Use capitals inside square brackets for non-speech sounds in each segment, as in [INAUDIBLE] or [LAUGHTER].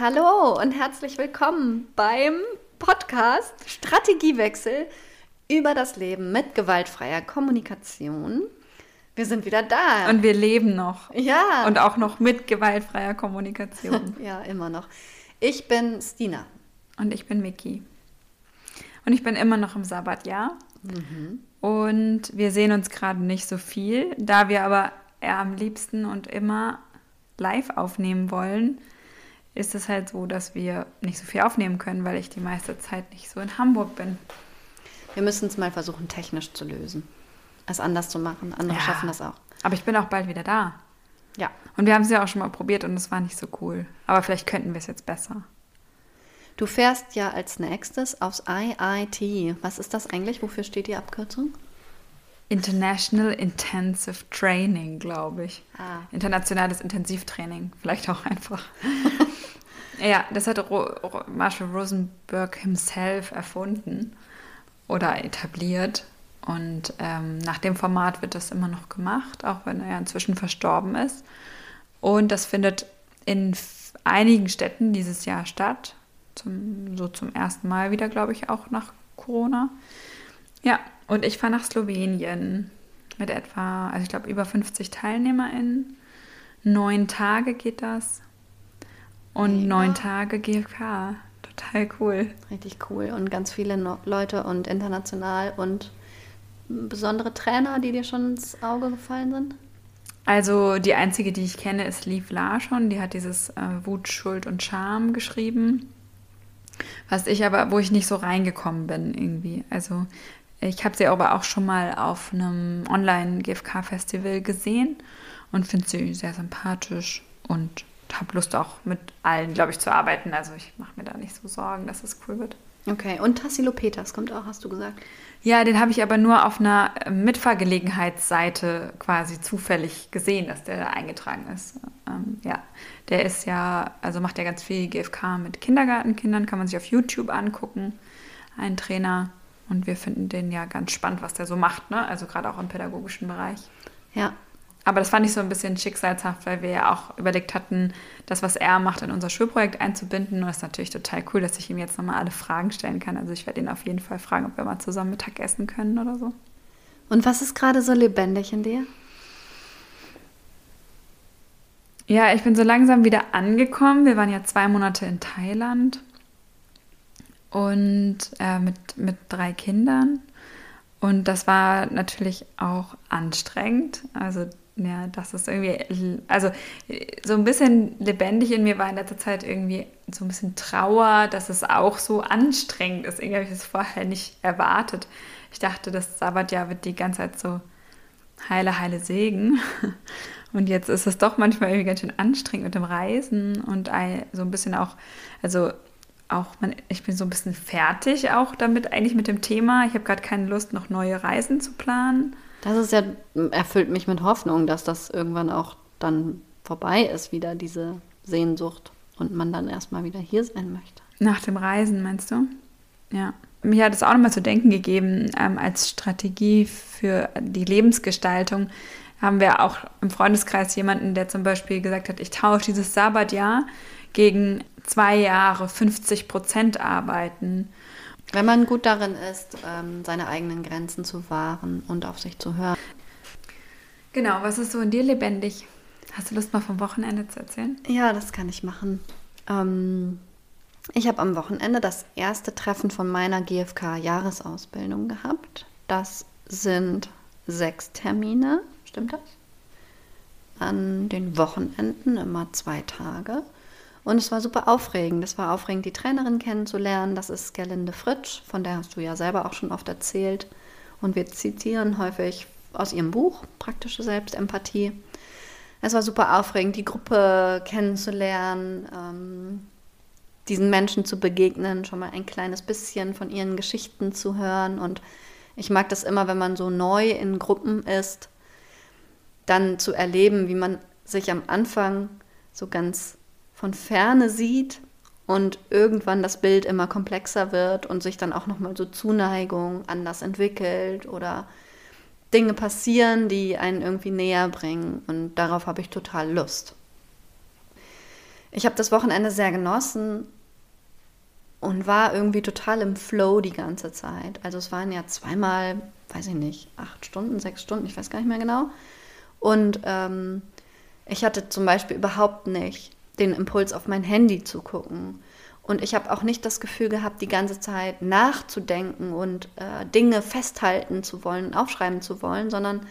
Hallo und herzlich willkommen beim Podcast Strategiewechsel über das Leben mit gewaltfreier Kommunikation. Wir sind wieder da. Und wir leben noch. Ja. Und auch noch mit gewaltfreier Kommunikation. [LAUGHS] ja, immer noch. Ich bin Stina. Und ich bin Miki. Und ich bin immer noch im Sabbatjahr. Mhm. Und wir sehen uns gerade nicht so viel, da wir aber am liebsten und immer live aufnehmen wollen, ist es halt so, dass wir nicht so viel aufnehmen können, weil ich die meiste Zeit nicht so in Hamburg bin. Wir müssen es mal versuchen, technisch zu lösen. Es anders zu machen. Andere ja, schaffen das auch. Aber ich bin auch bald wieder da. Ja. Und wir haben es ja auch schon mal probiert und es war nicht so cool. Aber vielleicht könnten wir es jetzt besser. Du fährst ja als nächstes aufs IIT. Was ist das eigentlich? Wofür steht die Abkürzung? International Intensive Training, glaube ich. Ah. Internationales Intensivtraining, vielleicht auch einfach. [LAUGHS] ja, das hat Ro Marshall Rosenberg himself erfunden oder etabliert. Und ähm, nach dem Format wird das immer noch gemacht, auch wenn er inzwischen verstorben ist. Und das findet in einigen Städten dieses Jahr statt. Zum, so zum ersten Mal wieder, glaube ich, auch nach Corona. Ja, und ich fahre nach Slowenien mit etwa, also ich glaube, über 50 TeilnehmerInnen. Neun Tage geht das. Und ja. neun Tage GFK. Total cool. Richtig cool. Und ganz viele no Leute und international und besondere Trainer, die dir schon ins Auge gefallen sind? Also die einzige, die ich kenne, ist Liv Larschon. Die hat dieses äh, Wut, Schuld und Scham geschrieben. Was ich aber, wo ich nicht so reingekommen bin irgendwie. Also ich habe sie aber auch schon mal auf einem Online-GFK-Festival gesehen und finde sie sehr sympathisch und habe Lust auch mit allen, glaube ich, zu arbeiten. Also ich mache mir da nicht so Sorgen, dass es cool wird. Okay, und Tassilo Peters kommt auch, hast du gesagt? Ja, den habe ich aber nur auf einer Mitfahrgelegenheitsseite quasi zufällig gesehen, dass der da eingetragen ist. Ähm, ja, der ist ja, also macht ja ganz viel GFK mit Kindergartenkindern, kann man sich auf YouTube angucken. Ein Trainer. Und wir finden den ja ganz spannend, was der so macht, ne? Also gerade auch im pädagogischen Bereich. Ja, aber das fand ich so ein bisschen schicksalshaft, weil wir ja auch überlegt hatten, das, was er macht, in unser Schulprojekt einzubinden. Und das ist natürlich total cool, dass ich ihm jetzt nochmal alle Fragen stellen kann. Also ich werde ihn auf jeden Fall fragen, ob wir mal zusammen Mittag essen können oder so. Und was ist gerade so lebendig in dir? Ja, ich bin so langsam wieder angekommen. Wir waren ja zwei Monate in Thailand und äh, mit, mit drei Kindern. Und das war natürlich auch anstrengend. Also ja, das ist irgendwie, also so ein bisschen lebendig in mir war in letzter Zeit irgendwie so ein bisschen Trauer, dass es auch so anstrengend ist. Irgendwie habe ich das vorher nicht erwartet. Ich dachte, das Sabbatjahr wird die ganze Zeit so heile, heile Segen. [LAUGHS] Und jetzt ist es doch manchmal irgendwie ganz schön anstrengend mit dem Reisen und so ein bisschen auch, also auch, man, ich bin so ein bisschen fertig auch damit, eigentlich mit dem Thema. Ich habe gerade keine Lust, noch neue Reisen zu planen. Das ist ja, erfüllt mich mit Hoffnung, dass das irgendwann auch dann vorbei ist, wieder diese Sehnsucht und man dann erstmal wieder hier sein möchte. Nach dem Reisen, meinst du? Ja. Mir hat es auch nochmal zu denken gegeben, ähm, als Strategie für die Lebensgestaltung haben wir auch im Freundeskreis jemanden, der zum Beispiel gesagt hat, ich tausche dieses Sabbatjahr gegen zwei Jahre 50 Prozent arbeiten. Wenn man gut darin ist, ähm, seine eigenen Grenzen zu wahren und auf sich zu hören. Genau, was ist so in dir lebendig? Hast du Lust, mal vom Wochenende zu erzählen? Ja, das kann ich machen. Ähm, ich habe am Wochenende das erste Treffen von meiner GFK-Jahresausbildung gehabt. Das sind sechs Termine, stimmt das? An den Wochenenden immer zwei Tage. Und es war super aufregend. Es war aufregend, die Trainerin kennenzulernen. Das ist Gerlinde Fritsch, von der hast du ja selber auch schon oft erzählt. Und wir zitieren häufig aus ihrem Buch Praktische Selbstempathie. Es war super aufregend, die Gruppe kennenzulernen, ähm, diesen Menschen zu begegnen, schon mal ein kleines bisschen von ihren Geschichten zu hören. Und ich mag das immer, wenn man so neu in Gruppen ist, dann zu erleben, wie man sich am Anfang so ganz von ferne sieht und irgendwann das Bild immer komplexer wird und sich dann auch nochmal so Zuneigung anders entwickelt oder Dinge passieren, die einen irgendwie näher bringen. Und darauf habe ich total Lust. ich habe das Wochenende sehr genossen und war irgendwie total im Flow die ganze Zeit. Also es waren ja zweimal, weiß ich nicht, acht Stunden, sechs Stunden, ich weiß gar nicht mehr genau. Und ähm, ich hatte zum Beispiel überhaupt nicht den Impuls, auf mein Handy zu gucken. Und ich habe auch nicht das Gefühl gehabt, die ganze Zeit nachzudenken und äh, Dinge festhalten zu wollen, aufschreiben zu wollen, sondern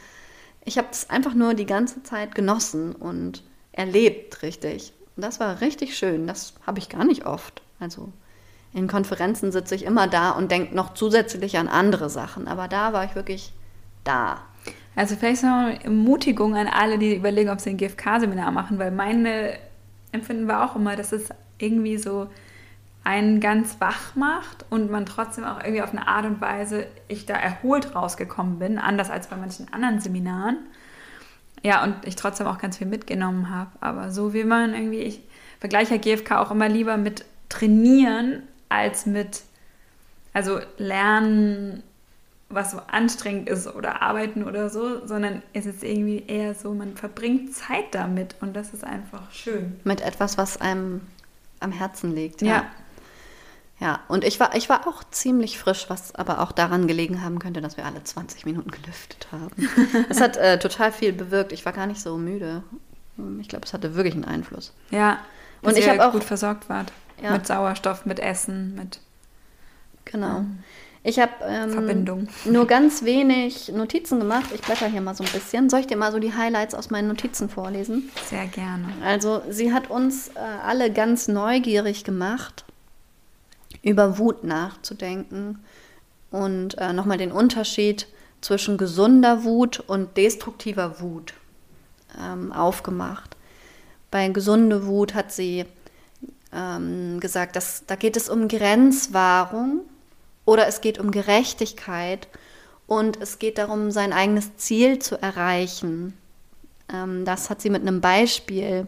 ich habe es einfach nur die ganze Zeit genossen und erlebt, richtig. Und das war richtig schön. Das habe ich gar nicht oft. Also in Konferenzen sitze ich immer da und denke noch zusätzlich an andere Sachen. Aber da war ich wirklich da. Also vielleicht so eine Ermutigung an alle, die überlegen, ob sie ein GFK-Seminar machen, weil meine Empfinden war auch immer, dass es irgendwie so einen ganz wach macht und man trotzdem auch irgendwie auf eine Art und Weise ich da erholt rausgekommen bin, anders als bei manchen anderen Seminaren. Ja, und ich trotzdem auch ganz viel mitgenommen habe. Aber so wie man irgendwie, ich vergleiche GFK auch immer lieber mit Trainieren als mit, also Lernen, was so anstrengend ist oder Arbeiten oder so, sondern es ist irgendwie eher so, man verbringt Zeit damit und das ist einfach schön. Mit etwas, was einem am Herzen liegt. Ja. ja. Ja, und ich war, ich war auch ziemlich frisch, was aber auch daran gelegen haben könnte, dass wir alle 20 Minuten gelüftet haben. [LAUGHS] Es hat äh, total viel bewirkt. Ich war gar nicht so müde. Ich glaube, es hatte wirklich einen Einfluss. Ja, und ich habe auch gut versorgt wart. Ja. Mit Sauerstoff, mit Essen, mit. Genau. Ich habe ähm, [LAUGHS] nur ganz wenig Notizen gemacht. Ich blätter hier mal so ein bisschen. Soll ich dir mal so die Highlights aus meinen Notizen vorlesen? Sehr gerne. Also, sie hat uns äh, alle ganz neugierig gemacht über Wut nachzudenken und äh, nochmal den Unterschied zwischen gesunder Wut und destruktiver Wut ähm, aufgemacht. Bei gesunde Wut hat sie ähm, gesagt, dass da geht es um Grenzwahrung oder es geht um Gerechtigkeit und es geht darum, sein eigenes Ziel zu erreichen. Ähm, das hat sie mit einem Beispiel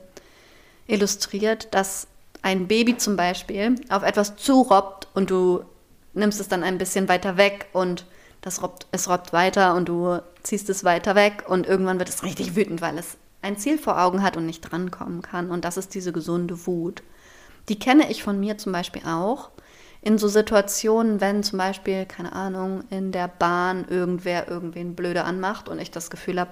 illustriert, dass ein Baby zum Beispiel auf etwas zurobbt und du nimmst es dann ein bisschen weiter weg und das robbt, es robbt weiter und du ziehst es weiter weg und irgendwann wird es richtig wütend, weil es ein Ziel vor Augen hat und nicht drankommen kann. Und das ist diese gesunde Wut. Die kenne ich von mir zum Beispiel auch. In so Situationen, wenn zum Beispiel, keine Ahnung, in der Bahn irgendwer irgendwen blöde anmacht und ich das Gefühl habe,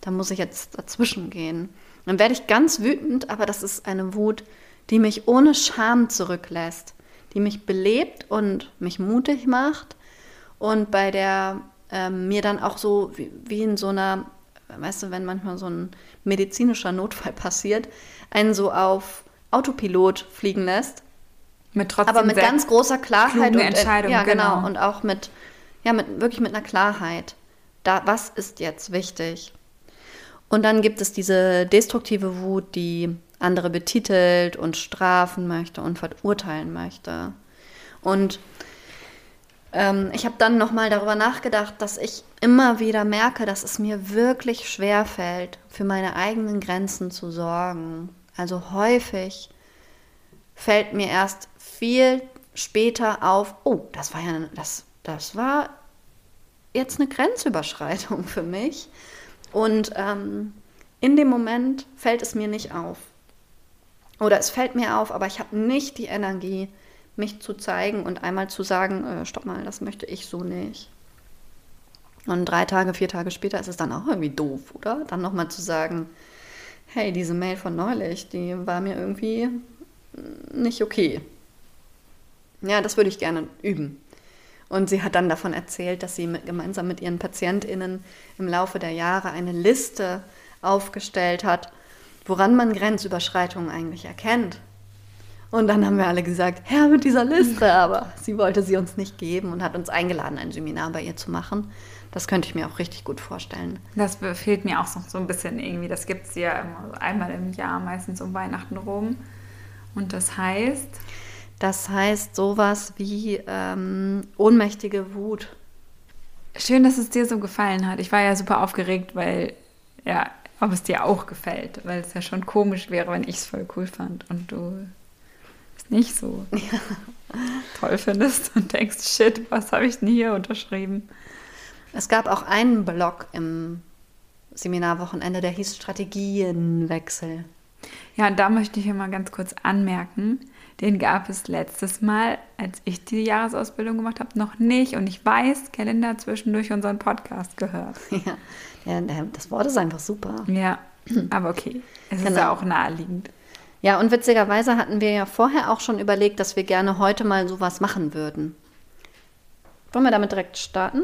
da muss ich jetzt dazwischen gehen. Dann werde ich ganz wütend, aber das ist eine Wut, die mich ohne Scham zurücklässt, die mich belebt und mich mutig macht und bei der ähm, mir dann auch so wie, wie, in so einer, weißt du, wenn manchmal so ein medizinischer Notfall [LAUGHS] passiert, einen so auf Autopilot fliegen lässt. Mit trotzdem aber mit ganz großer Klarheit und Entscheidung, ja genau. genau und auch mit ja mit wirklich mit einer Klarheit. Da was ist jetzt wichtig? Und dann gibt es diese destruktive Wut, die andere betitelt und strafen möchte und verurteilen möchte. Und ähm, ich habe dann nochmal darüber nachgedacht, dass ich immer wieder merke, dass es mir wirklich schwer fällt, für meine eigenen Grenzen zu sorgen. Also häufig fällt mir erst viel später auf, oh, das war ja, das, das war jetzt eine Grenzüberschreitung für mich. Und ähm, in dem Moment fällt es mir nicht auf. Oder es fällt mir auf, aber ich habe nicht die Energie, mich zu zeigen und einmal zu sagen, äh, stopp mal, das möchte ich so nicht. Und drei Tage, vier Tage später ist es dann auch irgendwie doof, oder? Dann nochmal zu sagen, hey, diese Mail von neulich, die war mir irgendwie nicht okay. Ja, das würde ich gerne üben. Und sie hat dann davon erzählt, dass sie mit, gemeinsam mit ihren PatientInnen im Laufe der Jahre eine Liste aufgestellt hat, woran man Grenzüberschreitungen eigentlich erkennt. Und dann haben wir alle gesagt, Herr mit dieser Liste, aber sie wollte sie uns nicht geben und hat uns eingeladen, ein Seminar bei ihr zu machen. Das könnte ich mir auch richtig gut vorstellen. Das fehlt mir auch so ein bisschen irgendwie. Das gibt es ja immer einmal im Jahr, meistens um Weihnachten rum. Und das heißt? Das heißt sowas wie ähm, ohnmächtige Wut. Schön, dass es dir so gefallen hat. Ich war ja super aufgeregt, weil ja, ob es dir auch gefällt, weil es ja schon komisch wäre, wenn ich es voll cool fand und du es nicht so ja. [LAUGHS] toll findest und denkst, shit, was habe ich denn hier unterschrieben? Es gab auch einen Blog im Seminarwochenende, der hieß Strategienwechsel. Ja, und da möchte ich hier mal ganz kurz anmerken, den gab es letztes Mal, als ich die Jahresausbildung gemacht habe, noch nicht. Und ich weiß, Kalender hat zwischendurch unseren Podcast gehört. [LAUGHS] Ja, ja das Wort ist einfach super. Ja, aber okay. Es ist Genau. ja auch naheliegend. Ja, und witzigerweise hatten wir ja vorher auch schon überlegt, dass wir gerne heute mal sowas machen würden. Wollen wir damit direkt starten?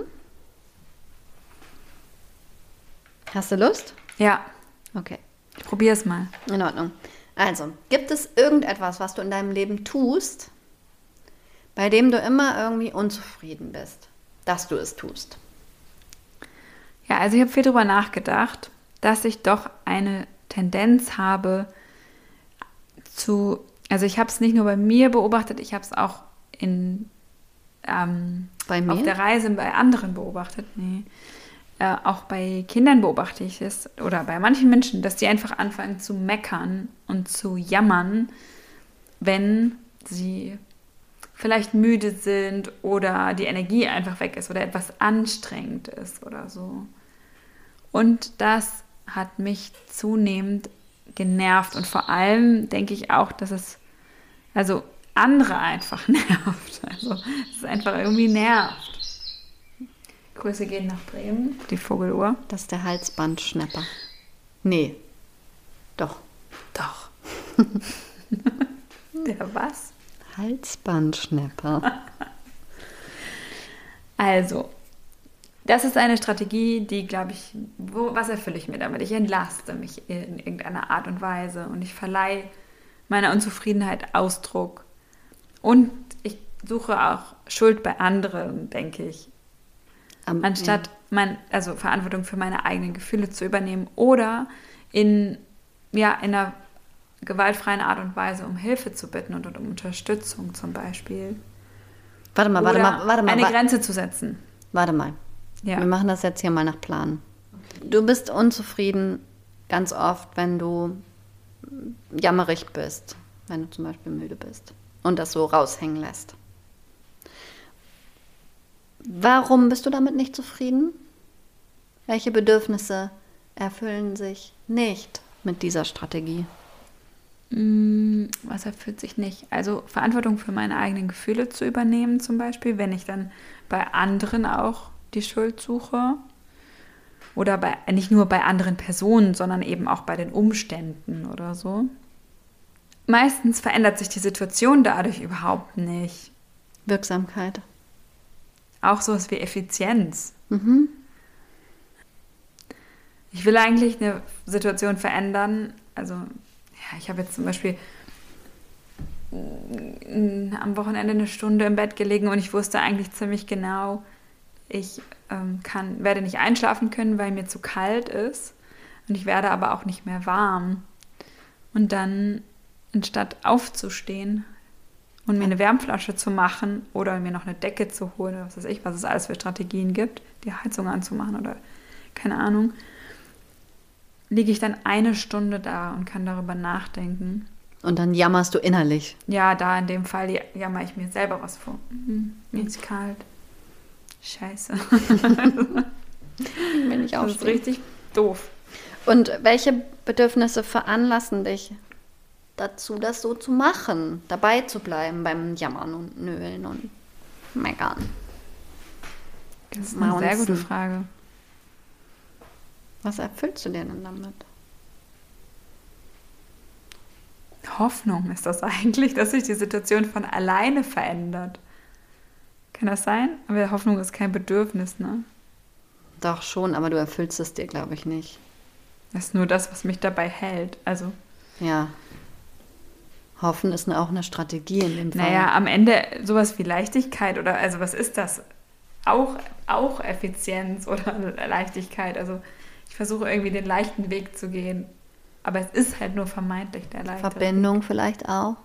Hast du Lust? Ja, Okay, ich probiere es mal. in Ordnung. Also, gibt es irgendetwas, was du in deinem Leben tust, bei dem du immer irgendwie unzufrieden bist, dass du es tust? Ja, also ich habe viel darüber nachgedacht, dass ich doch eine Tendenz habe zu, also ich habe es nicht nur bei mir beobachtet, ich habe es auch in ähm, Bei mir? auf der Reise bei anderen beobachtet. Nee. Äh, auch bei Kindern beobachte ich es oder bei manchen Menschen, dass die einfach anfangen zu meckern und zu jammern, wenn sie vielleicht müde sind oder die Energie einfach weg ist oder etwas anstrengend ist oder so. Und das hat mich zunehmend genervt und vor allem denke ich auch, dass es also andere einfach [LAUGHS] nervt. Also es einfach irgendwie nervt. Grüße gehen nach Bremen, die Vogeluhr. Das ist der Halsbandschnapper. Nee. Doch. Doch. [LAUGHS] Der was? Halsbandschnapper. [LAUGHS] Also, das ist eine Strategie, die, glaube ich, wo, was erfülle ich mir damit? Ich entlaste mich in irgendeiner Art und Weise und ich verleihe meiner Unzufriedenheit Ausdruck. Und ich suche auch Schuld bei anderen, denke ich. Am- Anstatt mein, also Verantwortung für meine eigenen Gefühle zu übernehmen oder in, ja, in einer gewaltfreien Art und Weise um Hilfe zu bitten und um Unterstützung zum Beispiel. Warte mal, warte oder mal, warte mal. eine wa- Grenze zu setzen. Warte mal. Ja. Wir machen das jetzt hier mal nach Plan. Du bist unzufrieden ganz oft, wenn du jammerig bist, wenn du zum Beispiel müde bist und das so raushängen lässt. Warum bist du damit nicht zufrieden? Welche Bedürfnisse erfüllen sich nicht mit dieser Strategie? Mm, Was erfüllt sich nicht? Also Verantwortung für meine eigenen Gefühle zu übernehmen, zum Beispiel, wenn ich dann bei anderen auch die Schuld suche. Oder bei, nicht nur bei anderen Personen, sondern eben auch bei den Umständen oder so. Meistens verändert sich die Situation dadurch überhaupt nicht. Wirksamkeit. Auch sowas wie Effizienz. Mhm. Ich will eigentlich eine Situation verändern. Also, ja, ich habe jetzt zum Beispiel mm, am Wochenende eine Stunde im Bett gelegen und ich wusste eigentlich ziemlich genau, ich ähm, kann, werde nicht einschlafen können, weil mir zu kalt ist. Und ich werde aber auch nicht mehr warm. Und dann, anstatt aufzustehen und mir eine Wärmflasche zu machen oder mir noch eine Decke zu holen, oder was weiß ich, was es alles für Strategien gibt, die Heizung anzumachen oder keine Ahnung, liege ich dann eine Stunde da und kann darüber nachdenken. Und dann jammerst du innerlich. Ja, da in dem Fall jammer ich mir selber was vor. Mhm, mir ist kalt. Scheiße. [LAUGHS] Bin ich Das ist richtig doof. Und welche Bedürfnisse veranlassen dich dazu, das so zu machen, dabei zu bleiben beim Jammern und Nölen und Meckern? Das ist eine sehr gute. Frage. Was erfüllst du dir denn damit? Hoffnung ist das [LAUGHS] eigentlich, dass sich die Situation von alleine verändert. Kann das sein? Aber Hoffnung ist kein Bedürfnis, ne? Doch schon, aber du erfüllst es dir, glaube ich, nicht. Das ist nur das, was mich dabei hält. Also, Ja. Hoffen ist auch eine Strategie in dem Fall. naja, am Ende sowas wie Leichtigkeit oder, also was ist das? Auch, auch Effizienz oder [LAUGHS] Leichtigkeit. Also, ich versuche irgendwie den leichten Weg zu gehen. Aber es ist halt nur vermeintlich der leichte. Verbindung vielleicht auch.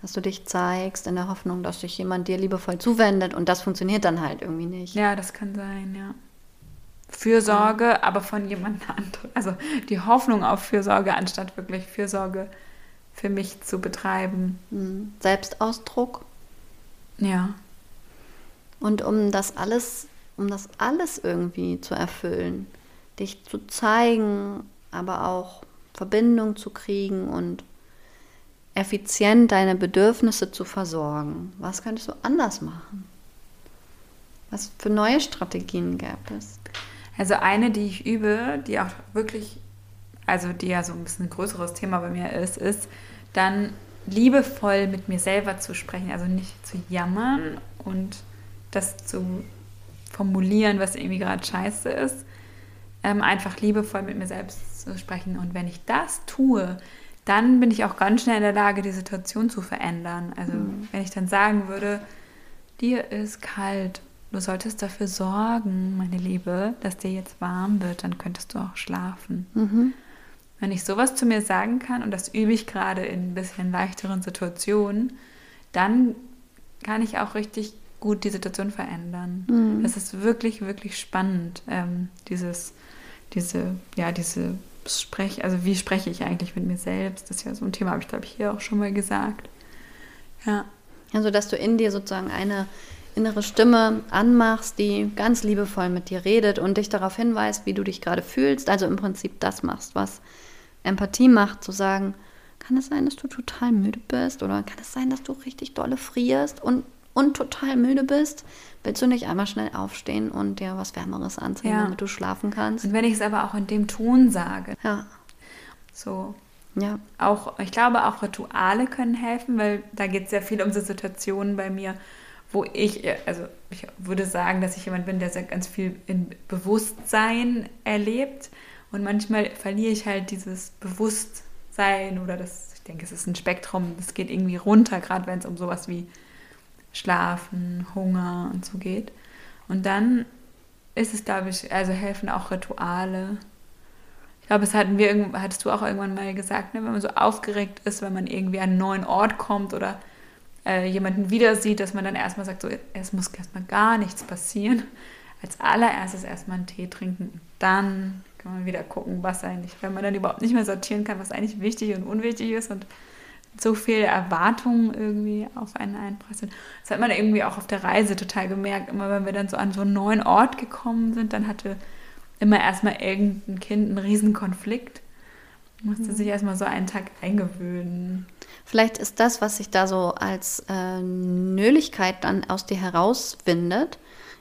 Dass du dich zeigst in der Hoffnung, dass sich jemand dir liebevoll zuwendet und das funktioniert dann halt irgendwie nicht. Ja, das kann sein, ja. Fürsorge, aber von jemand [LAUGHS] anderem. Also die Hoffnung auf Fürsorge, anstatt wirklich Fürsorge für mich zu betreiben. Mhm. Selbstausdruck. Ja. Und um das alles, um das alles irgendwie zu erfüllen, dich zu zeigen, aber auch Verbindung zu kriegen und effizient deine Bedürfnisse zu versorgen? Was könntest du anders machen? Was für neue Strategien gäbe es? Also eine, die ich übe, die auch wirklich, also die ja so ein bisschen ein größeres Thema bei mir ist, ist dann liebevoll mit mir selber zu sprechen, also nicht zu jammern und das zu formulieren, was irgendwie gerade scheiße ist, ähm, einfach liebevoll mit mir selbst zu sprechen. Und wenn ich das tue, dann bin ich auch ganz schnell in der Lage, die Situation zu verändern. Also mhm. wenn ich dann sagen würde, dir ist kalt, du solltest dafür sorgen, meine Liebe, dass dir jetzt warm wird, dann könntest du auch schlafen. Mhm. Wenn ich sowas zu mir sagen kann, und das übe ich gerade in ein bisschen leichteren Situationen, dann kann ich auch richtig gut die Situation verändern. Mhm. Das ist wirklich, wirklich spannend, ähm, dieses, diese, ja, diese Sprech, also wie spreche ich eigentlich mit mir selbst? Das ist ja so ein Thema, habe ich glaube ich hier auch schon mal gesagt. Ja. Also, dass du in dir sozusagen eine innere Stimme anmachst, die ganz liebevoll mit dir redet und dich darauf hinweist, wie du dich gerade fühlst. Also im Prinzip das machst, was Empathie macht, zu sagen, kann es sein, dass du total müde bist oder kann es sein, dass du richtig dolle frierst und, und total müde bist? Willst du nicht einmal schnell aufstehen und dir was Wärmeres anziehen, ja. damit du schlafen kannst? Und wenn ich es aber auch in dem Ton sage. Ja. So. Ja. Auch, ich glaube, auch Rituale können helfen, weil da geht es sehr viel um so Situationen bei mir, wo ich, also ich würde sagen, dass ich jemand bin, der sehr ganz viel in Bewusstsein erlebt. Und manchmal verliere ich halt dieses Bewusstsein oder das, ich denke, es ist ein Spektrum, das geht irgendwie runter, gerade wenn es um sowas wie Schlafen, Hunger und so geht. Und dann ist es, glaube ich, also helfen auch Rituale. Ich glaube, es hatten wir, hattest du auch irgendwann mal gesagt, ne, wenn man so aufgeregt ist, wenn man irgendwie an einen neuen Ort kommt oder äh, jemanden wieder sieht, dass man dann erstmal sagt, so, es muss erstmal gar nichts passieren. Als allererstes erstmal einen Tee trinken. Dann kann man wieder gucken, was eigentlich, wenn man dann überhaupt nicht mehr sortieren kann, was eigentlich wichtig und unwichtig ist und so viele Erwartungen irgendwie auf einen einprasseln. Das hat man irgendwie auch auf der Reise total gemerkt. Immer wenn wir dann so an so einen neuen Ort gekommen sind, dann hatte immer erstmal irgendein Kind einen riesen Konflikt. Musste mhm. sich erstmal so einen Tag eingewöhnen. Vielleicht ist das, was sich da so als äh, Nöligkeit dann aus dir herauswindet,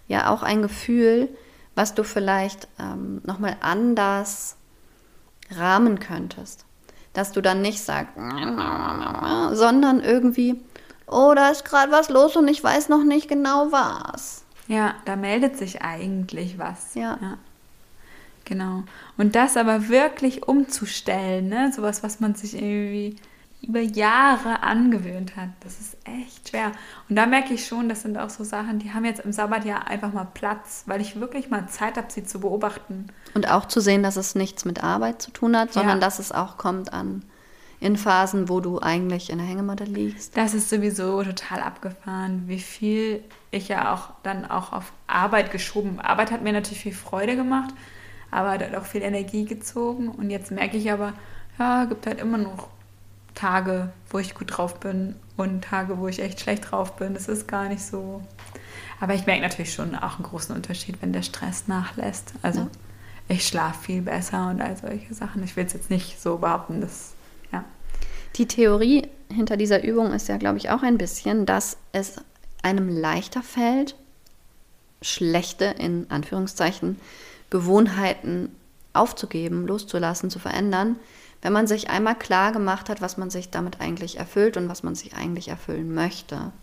ja auch ein Gefühl, was du vielleicht ähm, nochmal anders rahmen könntest dass du dann nicht sagst, [LAUGHS] sondern irgendwie, oh, da ist gerade was los und ich weiß noch nicht genau was. Ja, da meldet sich eigentlich was. Ja. ja. Genau. Und das aber wirklich umzustellen, ne? sowas, was man sich irgendwie über Jahre angewöhnt hat. Das ist echt schwer. Und da merke ich schon, das sind auch so Sachen, die haben jetzt im Sabbatjahr einfach mal Platz, weil ich wirklich mal Zeit habe, sie zu beobachten. Und auch zu sehen, dass es nichts mit Arbeit zu tun hat, sondern ja. dass es auch kommt an in Phasen, wo du eigentlich in der Hängematte liegst. Das ist sowieso total abgefahren, wie viel ich ja auch dann auch auf Arbeit geschoben. Arbeit hat mir natürlich viel Freude gemacht, aber hat auch viel Energie gezogen. Und jetzt merke ich aber, ja, gibt halt immer noch Tage, wo ich gut drauf bin und Tage, wo ich echt schlecht drauf bin. Das ist gar nicht so. Aber ich merke natürlich schon auch einen großen Unterschied, wenn der Stress nachlässt. Also ja. ich schlafe viel besser und all solche Sachen. Ich will es jetzt nicht so behaupten, dass, ja. Die Theorie hinter dieser Übung ist ja, glaube ich, auch ein bisschen, dass es einem leichter fällt, schlechte, in Anführungszeichen, Gewohnheiten aufzugeben, loszulassen, zu verändern, wenn man sich einmal klar gemacht hat, was man sich damit eigentlich erfüllt und was man sich eigentlich erfüllen möchte.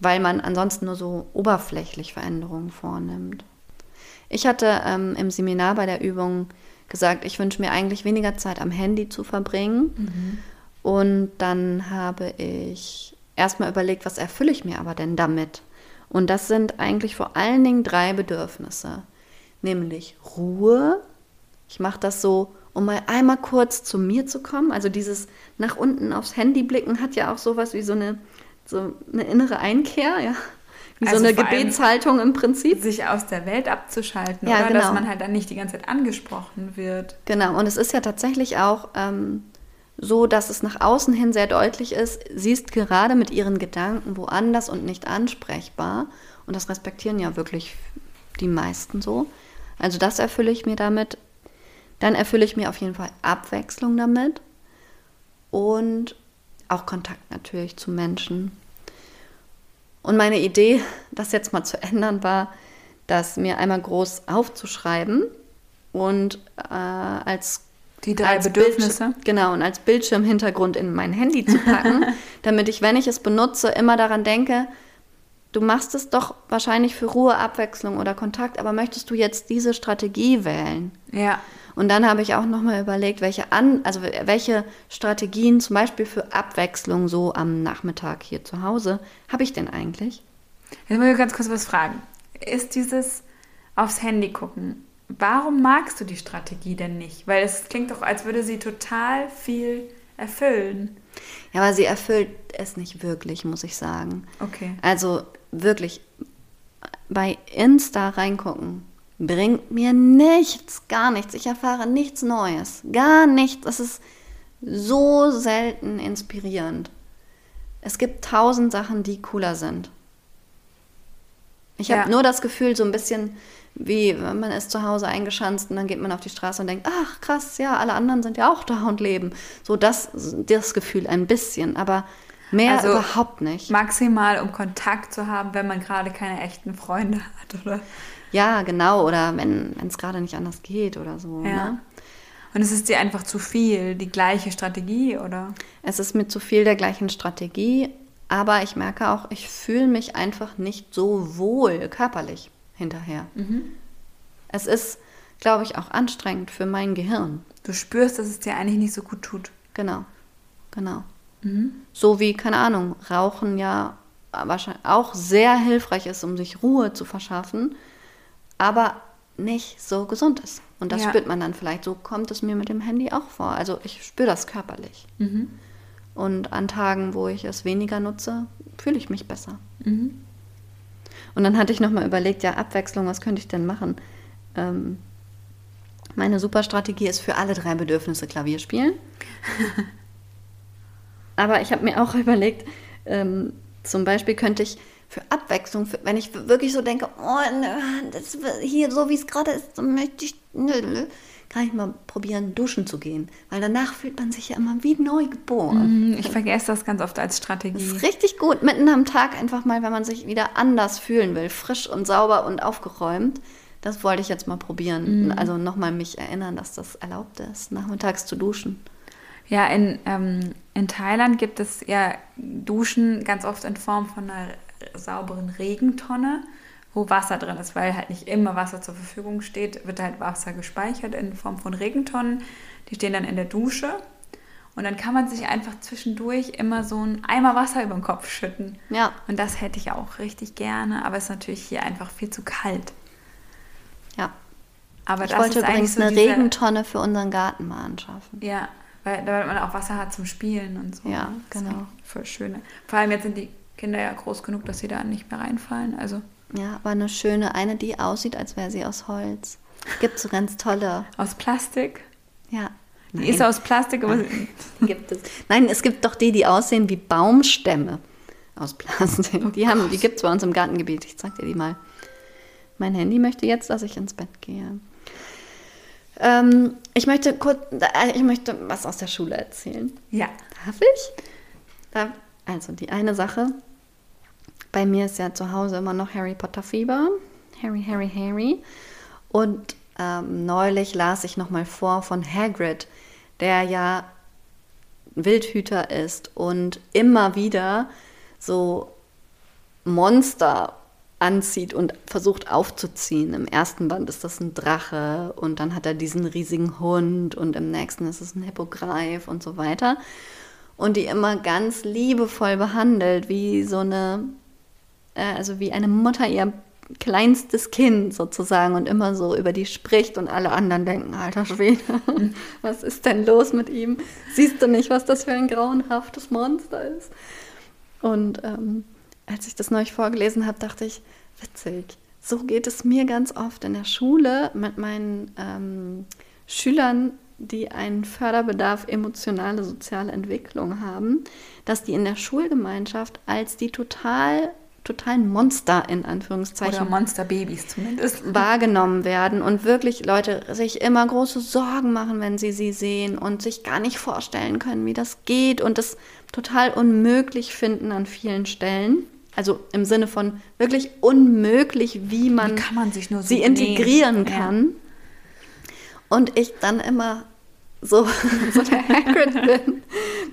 Weil man ansonsten nur so oberflächlich Veränderungen vornimmt. Ich hatte ähm, im Seminar bei der Übung gesagt, ich wünsche mir eigentlich weniger Zeit am Handy zu verbringen. Mhm. Und dann habe ich erstmal überlegt, was erfülle ich mir aber denn damit? Und das sind eigentlich vor allen Dingen drei Bedürfnisse. Nämlich Ruhe. Ich mache das so um mal einmal kurz zu mir zu kommen. Also dieses nach unten aufs Handy blicken hat ja auch sowas wie so eine, so eine innere Einkehr, ja. Wie also so eine Gebetshaltung im Prinzip. Sich aus der Welt abzuschalten, ja, oder? Genau. Dass man halt dann nicht die ganze Zeit angesprochen wird. Genau, und es ist ja tatsächlich auch ähm, so, dass es nach außen hin sehr deutlich ist, sie ist gerade mit ihren Gedanken woanders und nicht ansprechbar. Und das respektieren ja wirklich die meisten so. Also das erfülle ich mir damit Dann erfülle ich mir auf jeden Fall Abwechslung damit und auch Kontakt natürlich zu Menschen. Und meine Idee, das jetzt mal zu ändern, war, das mir einmal groß aufzuschreiben und äh, als die drei Bedürfnisse. Bild, genau, und als Bildschirmhintergrund in mein Handy zu packen, [LAUGHS] damit ich, wenn ich es benutze, immer daran denke, du machst es doch wahrscheinlich für Ruhe, Abwechslung oder Kontakt, aber möchtest du jetzt diese Strategie wählen? Ja. Und dann habe ich auch nochmal überlegt, welche, an, also welche Strategien zum Beispiel für Abwechslung so am Nachmittag hier zu Hause habe ich denn eigentlich? Jetzt muss ich ganz kurz was fragen. Ist dieses aufs Handy gucken, warum magst du die Strategie denn nicht? Weil es klingt doch, als würde sie total viel erfüllen. Ja, aber sie erfüllt es nicht wirklich, muss ich sagen. Okay. Also wirklich bei Insta reingucken bringt mir nichts, gar nichts. Ich erfahre nichts Neues, gar nichts. Es ist so selten inspirierend. Es gibt tausend Sachen, die cooler sind. Ich ja. habe nur das Gefühl, so ein bisschen wie man ist zu Hause eingeschanzt und dann geht man auf die Straße und denkt, ach krass, ja, alle anderen sind ja auch da und leben. So das, das Gefühl ein bisschen, aber mehr also überhaupt nicht. Maximal, um Kontakt zu haben, wenn man gerade keine echten Freunde hat, oder? Ja, genau, oder wenn es gerade nicht anders geht oder so. Ja. Ne? Und es ist dir einfach zu viel, die gleiche Strategie, oder? Es ist mir zu viel der gleichen Strategie, aber ich merke auch, ich fühle mich einfach nicht so wohl körperlich hinterher. Mhm. Es ist, glaube ich, auch anstrengend für mein Gehirn. Du spürst, dass es dir eigentlich nicht so gut tut. Genau, genau. Mhm. So wie, keine Ahnung, Rauchen ja wahrscheinlich auch sehr hilfreich ist, um sich Ruhe zu verschaffen, aber nicht so gesund ist. Und das ja. spürt man dann vielleicht. So kommt es mir mit dem Handy auch vor. Also ich spüre das körperlich. Mhm. Und an Tagen, wo ich es weniger nutze, fühle ich mich besser. Mhm. Und dann hatte ich nochmal überlegt, ja, Abwechslung, was könnte ich denn machen? Ähm, meine Superstrategie ist für alle drei Bedürfnisse Klavier spielen. [LAUGHS] Aber ich habe mir auch [LAUGHS] überlegt, ähm, zum Beispiel könnte ich für Abwechslung, für, wenn ich wirklich so denke, oh, das, hier so wie es gerade ist, möchte ich, kann ich mal probieren, duschen zu gehen. Weil danach fühlt man sich ja immer wie neu geboren. Mhm, ich vergesse das ganz oft als Strategie. Das ist richtig gut, mitten am Tag einfach mal, wenn man sich wieder anders fühlen will, frisch und sauber und aufgeräumt. Das wollte ich jetzt mal probieren. Mhm. Also nochmal mich erinnern, dass das erlaubt ist, nachmittags zu duschen. Ja, in, ähm, in Thailand gibt es ja Duschen ganz oft in Form von einer sauberen Regentonne wo Wasser drin ist, weil halt nicht immer Wasser zur Verfügung steht, wird halt Wasser gespeichert in Form von Regentonnen. Die stehen dann in der Dusche. Und dann kann man sich einfach zwischendurch immer so ein Eimer Wasser über den Kopf schütten. Ja. Und das hätte ich auch richtig gerne, aber es ist natürlich hier einfach viel zu kalt. Ja. Aber ich das wollte ist übrigens so eine. Regentonne für unseren Garten mal anschaffen. Ja, weil damit man auch Wasser hat zum Spielen und so. Ja, genau. Voll schön. Vor allem jetzt sind die Kinder ja groß genug, dass sie da nicht mehr reinfallen. Also ja, war eine schöne, eine, die aussieht, als wäre sie aus Holz. Gibt so ganz tolle. Aus Plastik? Ja. Die Nein. ist aus Plastik, aber. [LAUGHS] Gibt es. Nein, es gibt doch die, die aussehen wie Baumstämme aus Plastik. Oh die, haben, die gibt es bei uns im Gartengebiet. Ich zeig dir die mal. Mein Handy möchte jetzt, dass ich ins Bett gehe. Ähm, ich möchte kurz, äh, ich möchte was aus der Schule erzählen. Ja. Darf ich? Also die eine Sache, bei mir ist ja zu Hause immer noch Harry Potter Fieber. Harry, Harry, Harry. Und ähm, neulich las ich nochmal vor von Hagrid, der ja Wildhüter ist und immer wieder so Monster anzieht und versucht aufzuziehen. Im ersten Band ist das ein Drache und dann hat er diesen riesigen Hund und im nächsten ist es ein Hippogreif und so weiter. Und die immer ganz liebevoll behandelt, wie so eine also wie eine Mutter ihr kleinstes Kind sozusagen und immer so über die spricht und alle anderen denken, alter Schwede, [LAUGHS] was ist denn los mit ihm? Siehst du nicht, was das für ein grauenhaftes Monster ist? Und ähm, als ich das neulich vorgelesen habe, dachte ich, witzig, so geht es mir ganz oft in der Schule mit meinen ähm, Schülern, die einen Förderbedarf emotionale soziale Entwicklung haben, dass die in der Schulgemeinschaft als die total totalen Monster in Anführungszeichen. Oder Monsterbabys zumindest. [LAUGHS] Wahrgenommen werden und wirklich Leute sich immer große Sorgen machen, wenn sie sie sehen und sich gar nicht vorstellen können, wie das geht und es total unmöglich finden an vielen Stellen. Also im Sinne von wirklich unmöglich, wie man, wie man so sie integrieren nehmen? kann. Ja. Und ich dann immer so, [LAUGHS] so der Hagrid bin,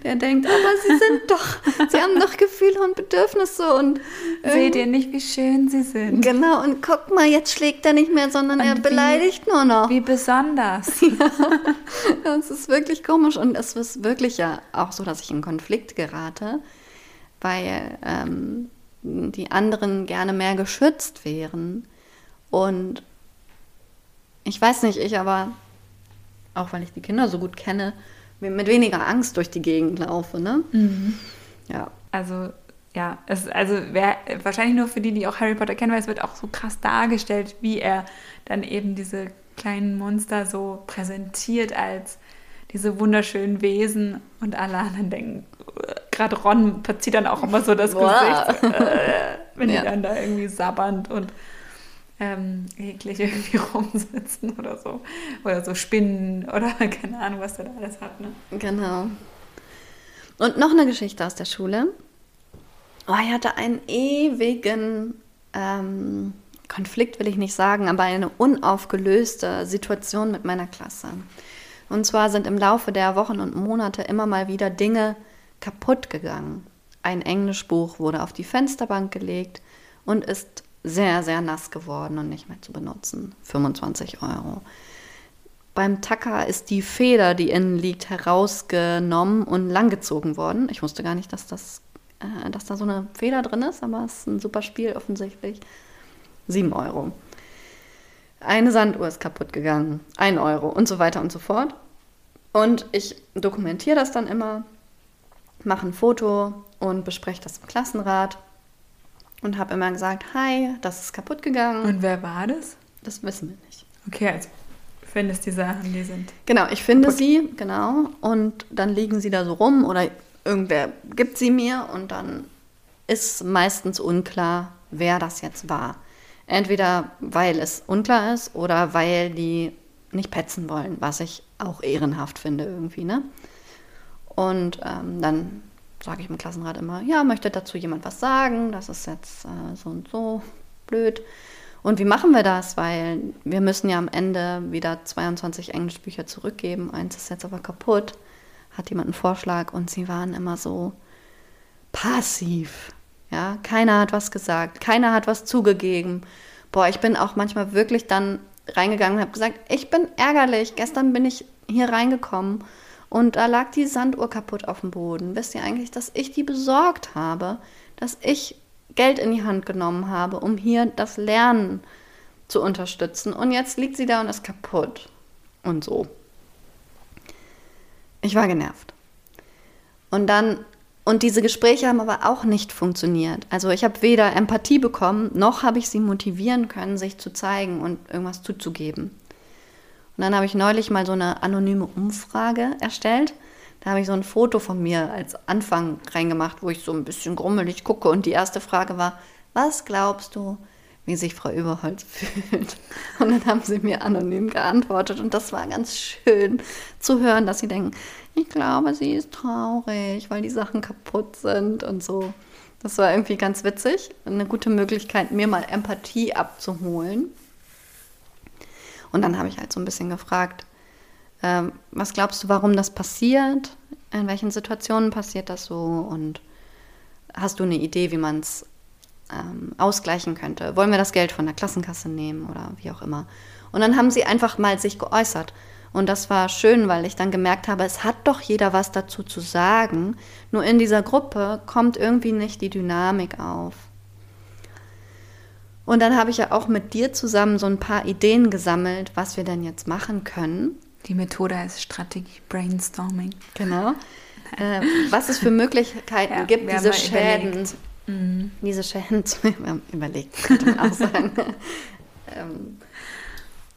der denkt, aber sie sind doch, sie haben doch Gefühle und Bedürfnisse und seht ihr nicht, wie schön sie sind. Genau, und guck mal, jetzt schlägt er nicht mehr, sondern und er beleidigt wie, nur noch. Wie besonders. [LAUGHS] Ja, das ist wirklich komisch und es ist wirklich ja auch so, dass ich in Konflikt gerate, weil ähm, die anderen gerne mehr geschützt wären und ich weiß nicht, ich aber auch weil ich die Kinder so gut kenne, mit weniger Angst durch die Gegend laufe. Ne? Mhm. Ja. Also ja, es, also wär, wahrscheinlich nur für die, die auch Harry Potter kennen, weil es wird auch so krass dargestellt, wie er dann eben diese kleinen Monster so präsentiert als diese wunderschönen Wesen und alle anderen denken, gerade Ron verzieht dann auch immer so das wow. Gesicht, äh, wenn ja. die dann da irgendwie sabbernd und ähm, eklig [LAUGHS] irgendwie rumsitzen oder so. Oder so Spinnen oder [LAUGHS] keine Ahnung, was der da alles hat. Ne? Genau. Und noch eine Geschichte aus der Schule. Oh, ich hatte einen ewigen ähm, Konflikt, will ich nicht sagen, aber eine unaufgelöste Situation mit meiner Klasse. Und zwar sind im Laufe der Wochen und Monate immer mal wieder Dinge kaputt gegangen. Ein Englischbuch wurde auf die Fensterbank gelegt und ist sehr, sehr nass geworden und nicht mehr zu benutzen. 25 Euro. Beim Tacker ist die Feder, die innen liegt, herausgenommen und langgezogen worden. Ich wusste gar nicht, dass, das, äh, dass da so eine Feder drin ist, aber es ist ein super Spiel offensichtlich. 7 Euro. Eine Sanduhr ist kaputt gegangen. 1 Euro und so weiter und so fort. Und ich dokumentiere das dann immer, mache ein Foto und bespreche das im Klassenrat und habe immer gesagt, hi, das ist kaputt gegangen. Und wer war das? Das wissen wir nicht. Okay, also findest die Sachen, die sind. Genau, ich finde kaputt. sie, genau. Und dann liegen sie da so rum oder irgendwer gibt sie mir und dann ist meistens unklar, wer das jetzt war. Entweder weil es unklar ist oder weil die nicht petzen wollen, was ich auch ehrenhaft finde irgendwie, ne? Und ähm, dann sage ich im Klassenrat immer, ja, möchte dazu jemand was sagen? Das ist jetzt äh, so und so blöd. Und wie machen wir das? Weil wir müssen ja am Ende wieder 22 Englischbücher zurückgeben. Eins ist jetzt aber kaputt. Hat jemand einen Vorschlag und sie waren immer so passiv. Ja, keiner hat was gesagt, keiner hat was zugegeben. Boah, ich bin auch manchmal wirklich dann reingegangen und habe gesagt, ich bin ärgerlich. Gestern bin ich hier reingekommen und da lag die Sanduhr kaputt auf dem Boden. Wisst ihr eigentlich, dass ich die besorgt habe? Dass ich Geld in die Hand genommen habe, um hier das Lernen zu unterstützen. Und jetzt liegt sie da und ist kaputt. Und so. Ich war genervt. Und dann, und diese Gespräche haben aber auch nicht funktioniert. Also ich habe weder Empathie bekommen, noch habe ich sie motivieren können, sich zu zeigen und irgendwas zuzugeben. Und dann habe ich neulich mal so eine anonyme Umfrage erstellt. Da habe ich so ein Foto von mir als Anfang reingemacht, wo ich so ein bisschen grummelig gucke. Und die erste Frage war, was glaubst du, wie sich Frau Überholz [LAUGHS] fühlt? Und dann haben sie mir anonym geantwortet. Und das war ganz schön zu hören, dass sie denken, ich glaube, sie ist traurig, weil die Sachen kaputt sind und so. Das war irgendwie ganz witzig. Eine gute Möglichkeit, mir mal Empathie abzuholen. Und dann habe ich halt so ein bisschen gefragt, ähm, was glaubst du, warum das passiert? In welchen Situationen passiert das so? Und hast du eine Idee, wie man es ähm, ausgleichen könnte? Wollen wir das Geld von der Klassenkasse nehmen oder wie auch immer? Und dann haben sie einfach mal sich geäußert. Und das war schön, weil ich dann gemerkt habe, es hat doch jeder was dazu zu sagen. Nur in dieser Gruppe kommt irgendwie nicht die Dynamik auf. Und dann habe ich ja auch mit dir zusammen so ein paar Ideen gesammelt, was wir denn jetzt machen können. Die Methode heißt Strategie Brainstorming. Genau. [LAUGHS] Äh, was es für Möglichkeiten ja, gibt, diese Schäden, mhm. diese Schäden zu [LAUGHS] überlegt, könnte man auch sagen, [LAUGHS] ähm,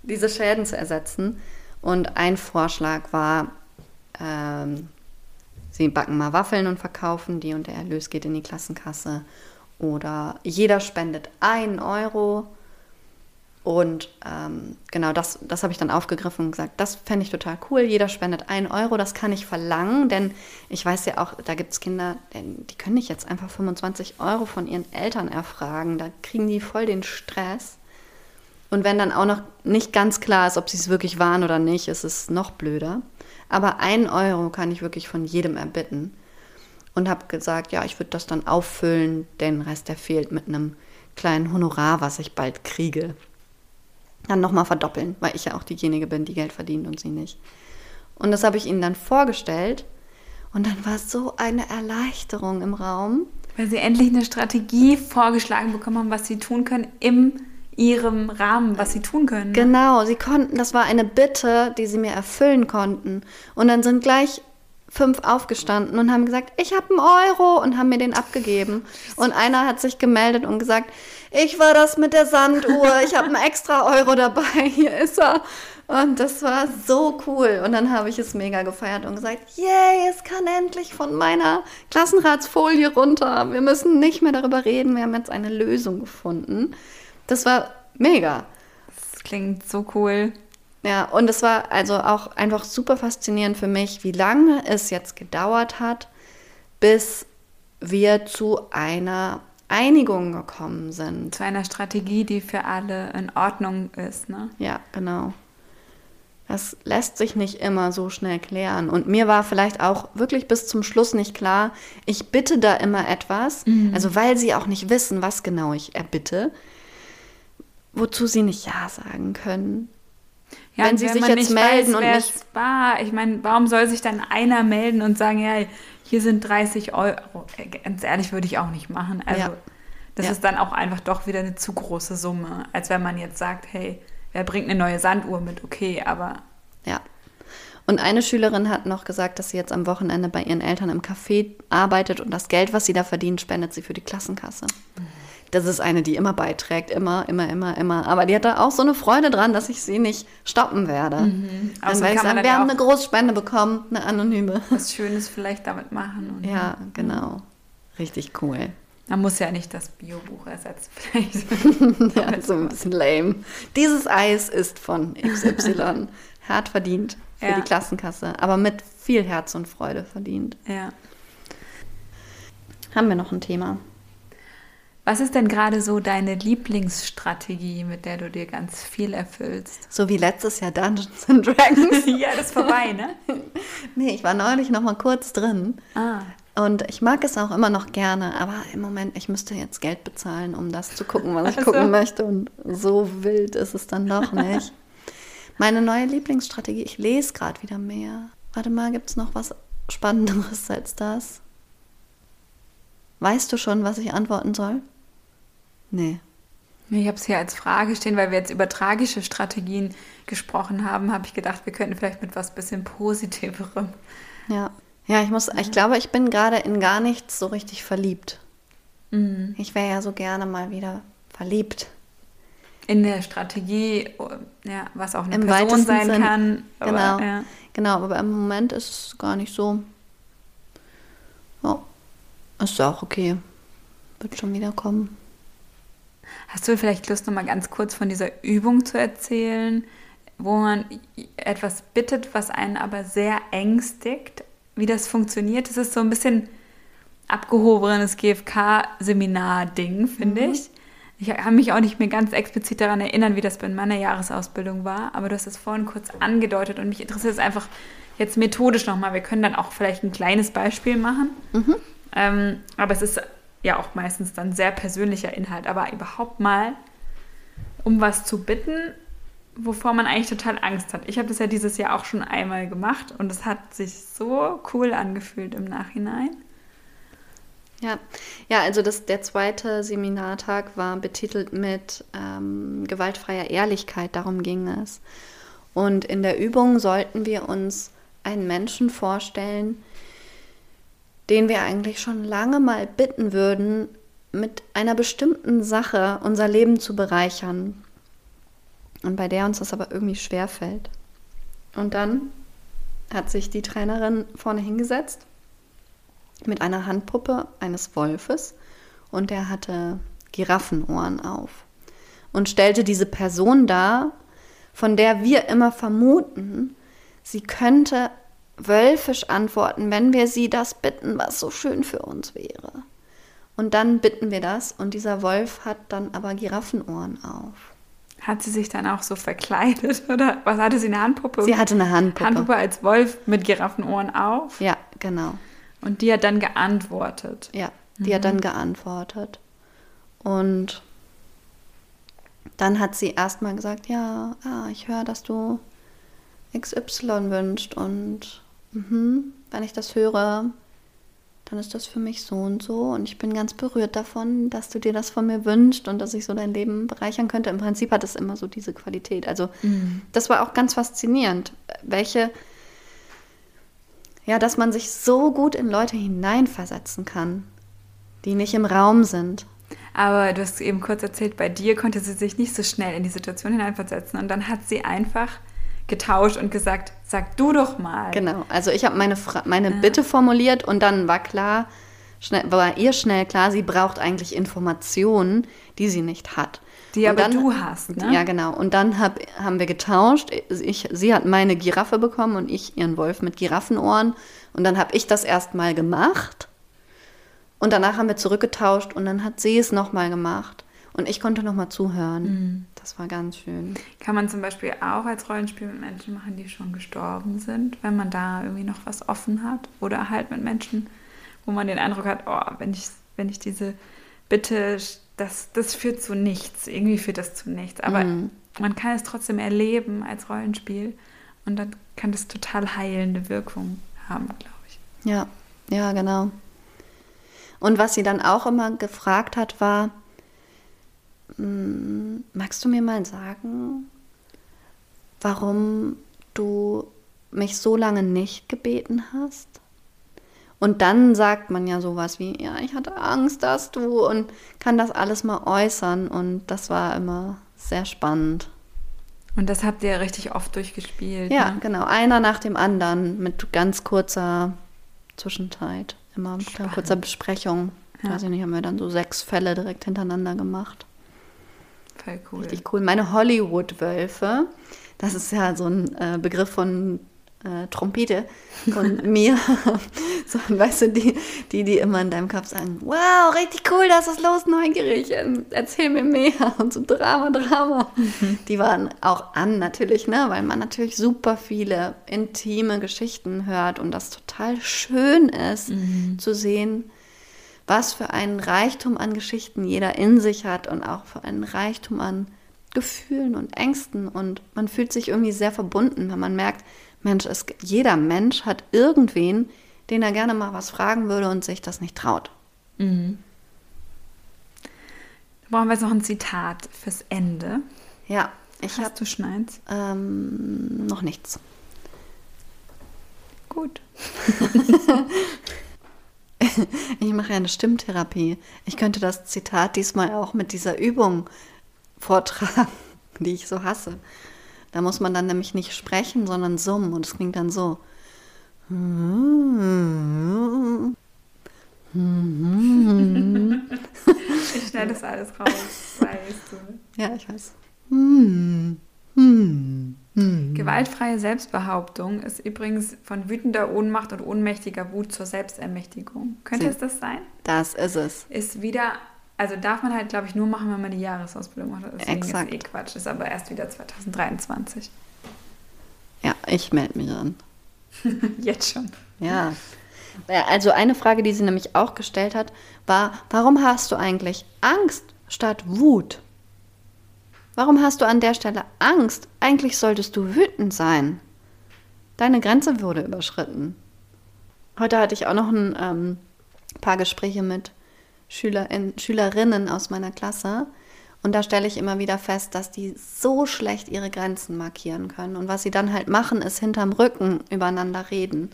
diese Schäden zu ersetzen. Und ein Vorschlag war, ähm, sie backen mal Waffeln und verkaufen die und der Erlös geht in die Klassenkasse oder jeder spendet ein Euro. Und ähm, genau das, das habe ich dann aufgegriffen und gesagt, das fände ich total cool. Jeder spendet ein Euro, das kann ich verlangen, denn ich weiß ja auch, da gibt es Kinder, die können nicht jetzt einfach 25 Euro von ihren Eltern erfragen. Da kriegen die voll den Stress. Und wenn dann auch noch nicht ganz klar ist, ob sie es wirklich waren oder nicht, ist es noch blöder. Aber ein Euro kann ich wirklich von jedem erbitten. Und habe gesagt, ja, ich würde das dann auffüllen, den Rest, der fehlt mit einem kleinen Honorar, was ich bald kriege dann nochmal verdoppeln, weil ich ja auch diejenige bin, die Geld verdient und sie nicht. Und das habe ich ihnen dann vorgestellt und dann war so eine Erleichterung im Raum. Weil sie endlich eine Strategie vorgeschlagen bekommen haben, was sie tun können im ihrem Rahmen, was sie tun können. Ne? Genau, sie konnten, das war eine Bitte, die sie mir erfüllen konnten. Und dann sind gleich fünf aufgestanden und haben gesagt, ich habe einen Euro und haben mir den abgegeben. Und einer hat sich gemeldet und gesagt, ich war das mit der Sanduhr, ich habe einen extra Euro dabei, hier ist er. Und das war so cool. Und dann habe ich es mega gefeiert und gesagt, yay, es kann endlich von meiner Klassenratsfolie runter. Wir müssen nicht mehr darüber reden, wir haben jetzt eine Lösung gefunden. Das war mega. Das klingt so cool. Ja, und es war also auch einfach super faszinierend für mich, wie lange es jetzt gedauert hat, bis wir zu einer Einigung gekommen sind. Zu einer Strategie, die für alle in Ordnung ist, ne? Ja, genau. Das lässt sich nicht immer so schnell klären. Und mir war vielleicht auch wirklich bis zum Schluss nicht klar, ich bitte da immer etwas, mhm. also weil sie auch nicht wissen, was genau ich erbitte, wozu sie nicht Ja sagen können. Ja, wenn sie wenn sich jetzt melden weiß, und nicht war, ich meine, warum soll sich dann einer melden und sagen, ja, hier sind 30 Euro. Ganz ehrlich, würde ich auch nicht machen. Also ja. das ja. ist dann auch einfach doch wieder eine zu große Summe, als wenn man jetzt sagt, hey, wer bringt eine neue Sanduhr mit? Okay, aber. Ja. Und eine Schülerin hat noch gesagt, dass sie jetzt am Wochenende bei ihren Eltern im Café arbeitet und das Geld, was sie da verdient, spendet sie für die Klassenkasse. Mhm. Das ist eine, die immer beiträgt, immer, immer, immer, immer. Aber die hat da auch so eine Freude dran, dass ich sie nicht stoppen werde. Mhm. Dann werde ich sagen, wir haben eine Großspende bekommen, eine anonyme. Was Schönes vielleicht damit machen. [LAUGHS] ja, genau. Richtig cool. Man muss ja nicht das Biobuch ersetzen, [LAUGHS] vielleicht. [LAUGHS] ja, so ein bisschen lame. Dieses Eis ist von XY. Hart verdient für ja. die Klassenkasse, aber mit viel Herz und Freude verdient. Ja. Haben wir noch ein Thema? Was ist denn gerade so deine Lieblingsstrategie, mit der du dir ganz viel erfüllst? So wie letztes Jahr Dungeons and Dragons. [LAUGHS] ja, das ist vorbei, ne? [LAUGHS] nee, ich war neulich noch mal kurz drin. Ah. Und ich mag es auch immer noch gerne, aber im Moment, ich müsste jetzt Geld bezahlen, um das zu gucken, was ich also. gucken möchte. Und so wild ist es dann doch [LAUGHS] nicht. Meine neue Lieblingsstrategie, ich lese gerade wieder mehr. Warte mal, gibt es noch was Spannenderes als das? Weißt du schon, was ich antworten soll? Nee. Ich habe es hier als Frage stehen, weil wir jetzt über tragische Strategien gesprochen haben, habe ich gedacht, wir könnten vielleicht mit was bisschen Positiverem. Ja. Ja, ich muss, ich glaube, ich bin gerade in gar nichts so richtig verliebt. Mhm. Ich wäre ja so gerne mal wieder verliebt. In der Strategie, ja, was auch eine Im Person sein Sinn. kann. Aber, genau. Ja. Genau, aber im Moment ist es gar nicht so. Ja, ist auch okay. Wird schon wieder kommen. Hast du vielleicht Lust, noch mal ganz kurz von dieser Übung zu erzählen, wo man etwas bittet, was einen aber sehr ängstigt? Wie das funktioniert? Das ist so ein bisschen abgehobenes GFK-Seminar-Ding, finde mhm. ich. Ich kann mich auch nicht mehr ganz explizit daran erinnern, wie das bei meiner Jahresausbildung war, aber du hast es vorhin kurz angedeutet und mich interessiert es einfach jetzt methodisch nochmal. Wir können dann auch vielleicht ein kleines Beispiel machen. Mhm. Ähm, aber es ist ja auch meistens dann sehr persönlicher Inhalt, aber überhaupt mal um was zu bitten, wovor man eigentlich total Angst hat. Ich habe das ja dieses Jahr auch schon einmal gemacht und es hat sich so cool angefühlt im Nachhinein. Ja, ja also das, der zweite Seminartag war betitelt mit ähm, gewaltfreier Ehrlichkeit, darum ging es. Und in der Übung sollten wir uns einen Menschen vorstellen, den wir eigentlich schon lange mal bitten würden, mit einer bestimmten Sache unser Leben zu bereichern. Und bei der uns das aber irgendwie schwer fällt. Und dann hat sich die Trainerin vorne hingesetzt mit einer Handpuppe eines Wolfes und der hatte Giraffenohren auf und stellte diese Person dar, von der wir immer vermuten, sie könnte wölfisch antworten, wenn wir sie das bitten, was so schön für uns wäre. Und dann bitten wir das und dieser Wolf hat dann aber Giraffenohren auf. Hat sie sich dann auch so verkleidet [LAUGHS] oder was hatte sie eine Handpuppe? Sie hatte eine Handpuppe. Handpuppe als Wolf mit Giraffenohren auf. Ja, genau. Und die hat dann geantwortet. Ja, die mhm. hat dann geantwortet. Und dann hat sie erstmal gesagt, ja, ah, ich höre, dass du XY wünscht und mh, wenn ich das höre, dann ist das für mich so und so. Und ich bin ganz berührt davon, dass du dir das von mir wünschst und dass ich so dein Leben bereichern könnte. Im Prinzip hat es immer so diese Qualität. Also mhm. das war auch ganz faszinierend, welche, ja, dass man sich so gut in Leute hineinversetzen kann, die nicht im Raum sind. Aber du hast eben kurz erzählt, bei dir konnte sie sich nicht so schnell in die Situation hineinversetzen. Und dann hat sie einfach getauscht und gesagt, sag du doch mal. Genau, also ich habe meine, meine ja. Bitte formuliert und dann war klar, schnell, war ihr schnell klar, sie braucht eigentlich Informationen, die sie nicht hat. Die und aber dann, du hast, ne? Ja, genau. Und dann hab, haben wir getauscht. Ich, sie hat meine Giraffe bekommen und ich ihren Wolf mit Giraffenohren. Und dann habe ich das erstmal gemacht. Und danach haben wir zurückgetauscht und dann hat sie es nochmal gemacht. Und ich konnte nochmal zuhören. Mhm. Das war ganz schön. Kann man zum Beispiel auch als Rollenspiel mit Menschen machen, die schon gestorben sind, wenn man da irgendwie noch was offen hat? Oder halt mit Menschen, wo man den Eindruck hat, oh, wenn ich, wenn ich diese Bitte, das, das führt zu nichts. Irgendwie führt das zu nichts. Aber mhm. man kann es trotzdem erleben als Rollenspiel. Und dann kann das total heilende Wirkung haben, glaube ich. Ja, ja, genau. Und was sie dann auch immer gefragt hat, war, magst du mir mal sagen, warum du mich so lange nicht gebeten hast? Und dann sagt man ja sowas wie, ja, ich hatte Angst, dass du und kann das alles mal äußern. Und das war immer sehr spannend. Und das habt ihr richtig oft durchgespielt. Ja, ne? genau. Einer nach dem anderen mit ganz kurzer Zwischenzeit. Immer mit kurzer Besprechung. Ja. Weiß ich nicht, haben wir dann so sechs Fälle direkt hintereinander gemacht. Voll cool. Richtig cool. Meine Hollywood-Wölfe, das ist ja so ein äh, Begriff von äh, Trompete von [LAUGHS] mir. [LAUGHS] so, weißt du, die, die, die immer in deinem Kopf sagen, wow, richtig cool, das ist los, neugierig, ähm, erzähl mir mehr [LAUGHS] und so Drama, Drama. Mhm. Die waren auch an natürlich, ne, weil man natürlich super viele intime Geschichten hört und das total schön ist mhm. zu sehen, was für einen Reichtum an Geschichten jeder in sich hat und auch für einen Reichtum an Gefühlen und Ängsten. Und man fühlt sich irgendwie sehr verbunden, wenn man merkt, Mensch, es, jeder Mensch hat irgendwen, den er gerne mal was fragen würde und sich das nicht traut. Mhm. Da brauchen wir jetzt noch ein Zitat fürs Ende. Ja, ich habe. du Schneins? Ähm, noch nichts. Gut. [LAUGHS] [LAUGHS] ich mache ja eine Stimmtherapie. Ich könnte das Zitat diesmal auch mit dieser Übung vortragen, [LAUGHS] die ich so hasse. Da muss man dann nämlich nicht sprechen, sondern summen und es klingt dann so. [LAUGHS] ich schneide das alles raus, weißt du. Ja, ich weiß. Hm. Gewaltfreie Selbstbehauptung ist übrigens von wütender Ohnmacht und ohnmächtiger Wut zur Selbstermächtigung. Könnte es das sein? Das ist es. Ist wieder, also darf man halt, glaube ich, nur machen, wenn man die Jahresausbildung macht. Deswegen Exakt. ist eh Quatsch. Ist aber erst wieder 2023. Ja, ich melde mich an. [LAUGHS] Jetzt schon. Ja. Also eine Frage, die sie nämlich auch gestellt hat, war, warum hast du eigentlich Angst statt Wut? Warum hast du an der Stelle Angst? Eigentlich solltest du wütend sein. Deine Grenze wurde überschritten. Heute hatte ich auch noch ein ähm, paar Gespräche mit Schülerin, Schülerinnen aus meiner Klasse. Und da stelle ich immer wieder fest, dass die so schlecht ihre Grenzen markieren können. Und was sie dann halt machen, ist hinterm Rücken übereinander reden.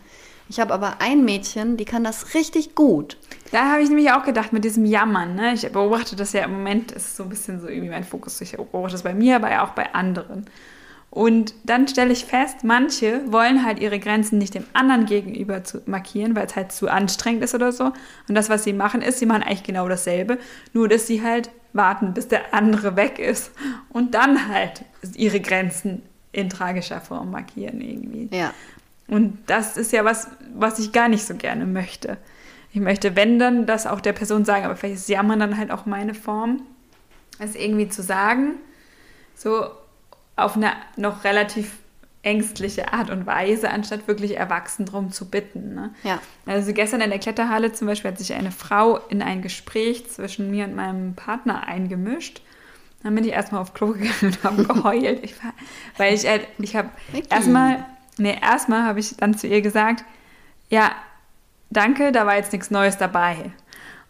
Ich habe aber ein Mädchen, die kann das richtig gut. Da habe ich nämlich auch gedacht mit diesem Jammern. Ne? Ich beobachte das ja im Moment, ist so ein bisschen so irgendwie mein Fokus. Ich beobachte das bei mir, aber auch bei anderen. Und dann stelle ich fest, manche wollen halt ihre Grenzen nicht dem anderen gegenüber zu markieren, weil es halt zu anstrengend ist oder so. Und das, was sie machen, ist, sie machen eigentlich genau dasselbe, nur dass sie halt warten, bis der andere weg ist und dann halt ihre Grenzen in tragischer Form markieren irgendwie. Ja. Und das ist ja was, was ich gar nicht so gerne möchte. Ich möchte, wenn dann, das auch der Person sagen, aber vielleicht ist Jammern dann halt auch meine Form, es irgendwie zu sagen, so auf eine noch relativ ängstliche Art und Weise, anstatt wirklich erwachsen drum zu bitten. Ne? Ja. Also gestern in der Kletterhalle zum Beispiel hat sich eine Frau in ein Gespräch zwischen mir und meinem Partner eingemischt. Dann bin ich erstmal auf Klo [LAUGHS] gegangen und habe geheult. Ich war, weil ich halt, ich habe erstmal, nee, erstmal habe ich dann zu ihr gesagt, ja, danke, da war jetzt nichts Neues dabei.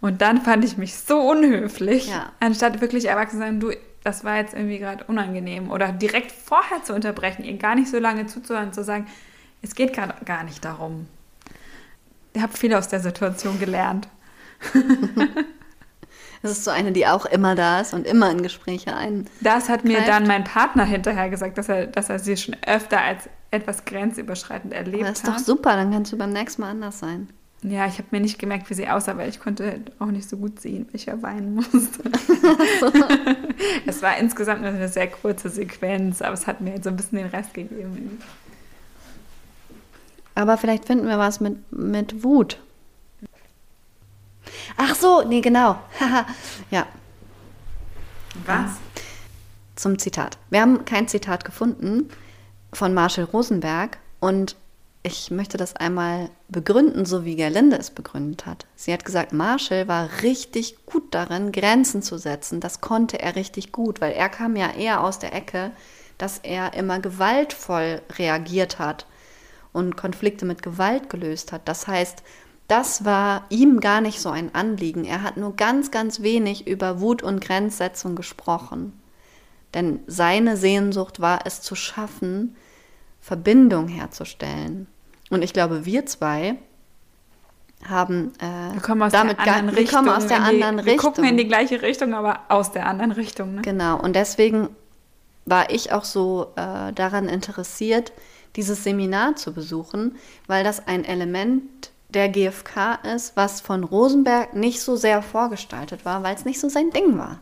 Und dann fand ich mich so unhöflich, Ja. anstatt wirklich erwachsen zu sagen, du, das war jetzt irgendwie gerade unangenehm. Oder direkt vorher zu unterbrechen, ihr gar nicht so lange zuzuhören, zu sagen, es geht gerade gar nicht darum. Ich habe viel aus der Situation gelernt. [LAUGHS] Das ist so eine, die auch immer da ist und immer in Gespräche ein. Das hat mir dann mein Partner hinterher gesagt, dass er, dass er sie schon öfter als etwas grenzüberschreitend erlebt Das ist doch hat. super, dann kannst du beim nächsten Mal anders sein. Ja, ich habe mir nicht gemerkt, wie sie aussah, weil ich konnte halt auch nicht so gut sehen, wie ich ja weinen musste. [LAUGHS] es war insgesamt eine sehr kurze Sequenz, aber es hat mir halt so ein bisschen den Rest gegeben. Aber vielleicht finden wir was mit, mit Wut. Ach so, nee, genau. Haha. [LAUGHS] ja, Was? zum Zitat. Wir haben kein Zitat gefunden von Marshall Rosenberg und ich möchte das einmal begründen, so wie Gerlinde es begründet hat. Sie hat gesagt, Marshall war richtig gut darin, Grenzen zu setzen. Das konnte er richtig gut, weil er kam ja eher aus der Ecke, dass er immer gewaltvoll reagiert hat und Konflikte mit Gewalt gelöst hat. Das heißt, das war ihm gar nicht so ein Anliegen. Er hat nur ganz, ganz wenig über Wut und Grenzsetzung gesprochen. Denn seine Sehnsucht war es zu schaffen, Verbindung herzustellen. Und ich glaube, wir zwei haben äh, Wir kommen aus damit der gar- anderen wir Richtung. kommen aus der die, anderen Wir Richtung. gucken in die gleiche Richtung, aber aus der anderen Richtung. Ne? Genau, und deswegen war ich auch so äh, daran interessiert, dieses Seminar zu besuchen, weil das ein Element der GfK ist, was von Rosenberg nicht so sehr vorgestaltet war, weil es nicht so sein Ding war.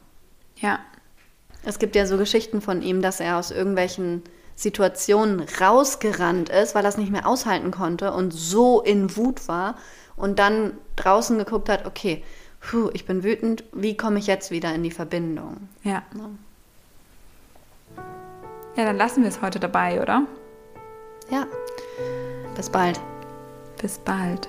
Ja. Es gibt ja so Geschichten von ihm, dass er aus irgendwelchen Situationen rausgerannt ist, weil er es nicht mehr aushalten konnte und so in Wut war und dann draußen geguckt hat, okay, puh, ich bin wütend, wie komme ich jetzt wieder in die Verbindung? Ja. Ja. Ja, dann lassen wir es heute dabei, oder? Ja, bis bald. Bis bald.